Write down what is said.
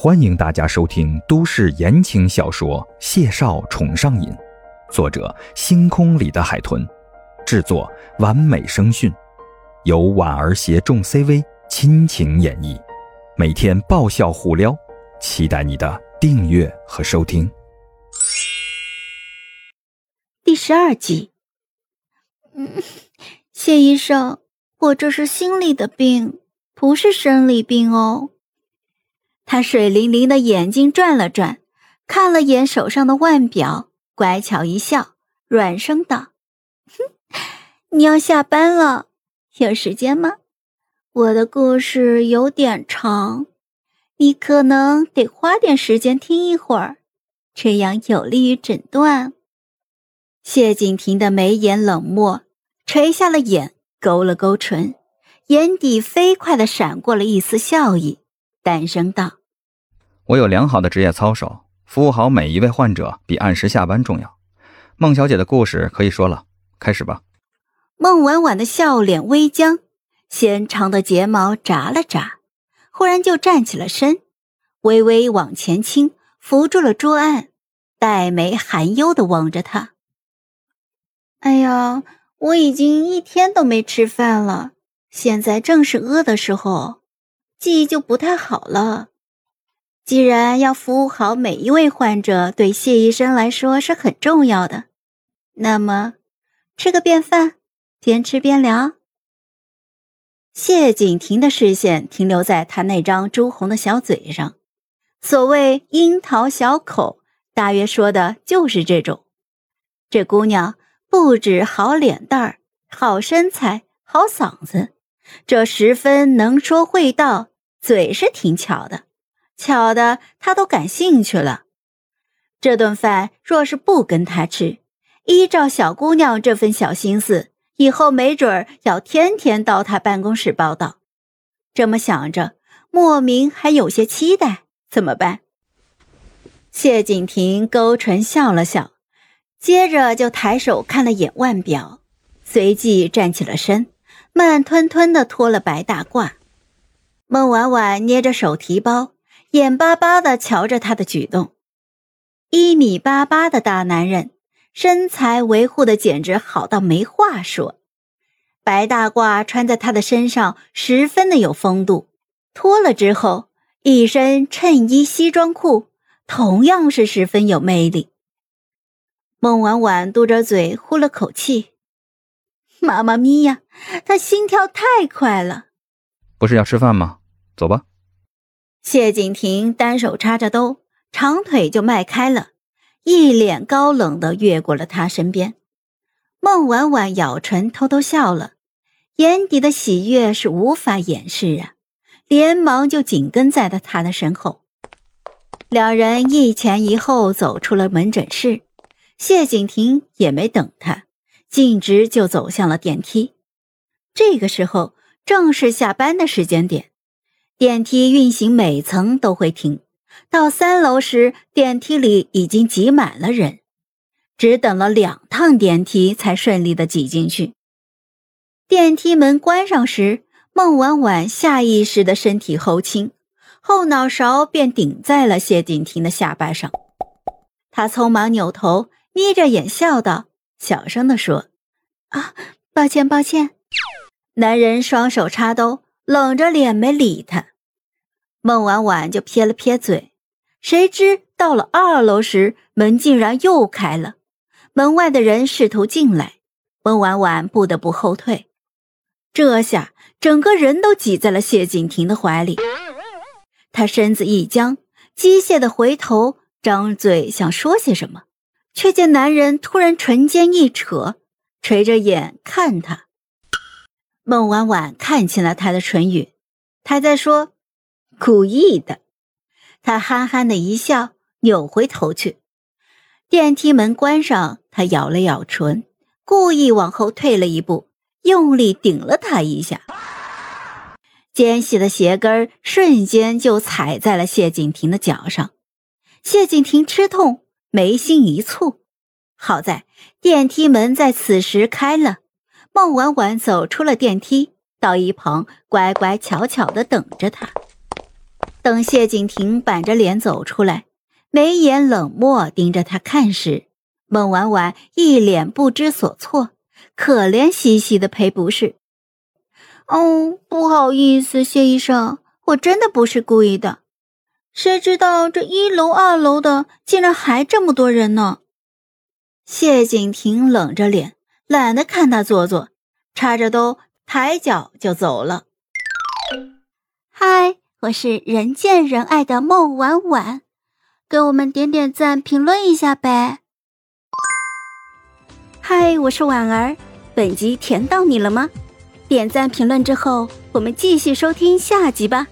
欢迎大家收听都市言情小说《谢少宠上瘾》，作者：星空里的海豚，制作：完美声讯，由婉儿携众 CV 亲情演绎，每天爆笑互撩，期待你的订阅和收听。第十二集，嗯，谢医生，我这是心理的病，不是生理病哦。他水灵灵的眼睛转了转，看了眼手上的腕表，乖巧一笑，软声道：“ 哼，你要下班了，有时间吗？我的故事有点长，你可能得花点时间听一会儿，这样有利于诊断。”谢景亭的眉眼冷漠，垂下了眼，勾了勾唇，眼底飞快地闪过了一丝笑意，淡声道。我有良好的职业操守，服务好每一位患者比按时下班重要。孟小姐的故事可以说了，开始吧。孟婉婉的笑脸微僵，纤长的睫毛眨了眨，忽然就站起了身，微微往前倾，扶住了桌案，黛眉含忧的望着他。哎呀，我已经一天都没吃饭了，现在正是饿的时候，记忆就不太好了。既然要服务好每一位患者，对谢医生来说是很重要的，那么吃个便饭，边吃边聊。谢景亭的视线停留在他那张朱红的小嘴上，所谓“樱桃小口”，大约说的就是这种。这姑娘不止好脸蛋儿、好身材、好嗓子，这十分能说会道，嘴是挺巧的。巧的，他都感兴趣了。这顿饭若是不跟他吃，依照小姑娘这份小心思，以后没准儿要天天到他办公室报道。这么想着，莫名还有些期待。怎么办？谢景亭勾唇笑了笑，接着就抬手看了眼腕表，随即站起了身，慢吞吞的脱了白大褂。孟婉婉捏着手提包。眼巴巴的瞧着他的举动，一米八八的大男人，身材维护的简直好到没话说。白大褂穿在他的身上十分的有风度，脱了之后，一身衬衣西装裤同样是十分有魅力。孟婉婉嘟着嘴呼了口气：“妈妈咪呀，他心跳太快了。”不是要吃饭吗？走吧。谢景亭单手插着兜，长腿就迈开了，一脸高冷的越过了他身边。孟婉婉咬唇偷偷笑了，眼底的喜悦是无法掩饰啊，连忙就紧跟在了他的身后。两人一前一后走出了门诊室，谢景亭也没等他，径直就走向了电梯。这个时候正是下班的时间点。电梯运行，每层都会停。到三楼时，电梯里已经挤满了人，只等了两趟电梯才顺利的挤进去。电梯门关上时，孟婉婉下意识的身体后倾，后脑勺便顶在了谢景亭的下巴上。他匆忙扭头，眯着眼笑道，小声的说：“啊，抱歉，抱歉。”男人双手插兜。冷着脸没理他，孟婉婉就撇了撇嘴。谁知到了二楼时，门竟然又开了，门外的人试图进来，孟婉婉不得不后退。这下整个人都挤在了谢景亭的怀里，他身子一僵，机械的回头，张嘴想说些什么，却见男人突然唇间一扯，垂着眼看他。孟婉婉看清了他的唇语，他在说：“故意的。”他憨憨的一笑，扭回头去。电梯门关上，他咬了咬唇，故意往后退了一步，用力顶了他一下。尖细的鞋跟瞬间就踩在了谢景亭的脚上，谢景亭吃痛，眉心一蹙。好在电梯门在此时开了。孟婉婉走出了电梯，到一旁乖乖巧巧的等着他。等谢景亭板着脸走出来，眉眼冷漠盯着他看时，孟婉婉一脸不知所措，可怜兮兮的赔不是：“哦，不好意思，谢医生，我真的不是故意的。谁知道这一楼、二楼的竟然还这么多人呢？”谢景亭冷着脸，懒得看他做作，插着兜。抬脚就走了。嗨，我是人见人爱的孟婉婉，给我们点点赞，评论一下呗。嗨，我是婉儿，本集甜到你了吗？点赞评论之后，我们继续收听下集吧。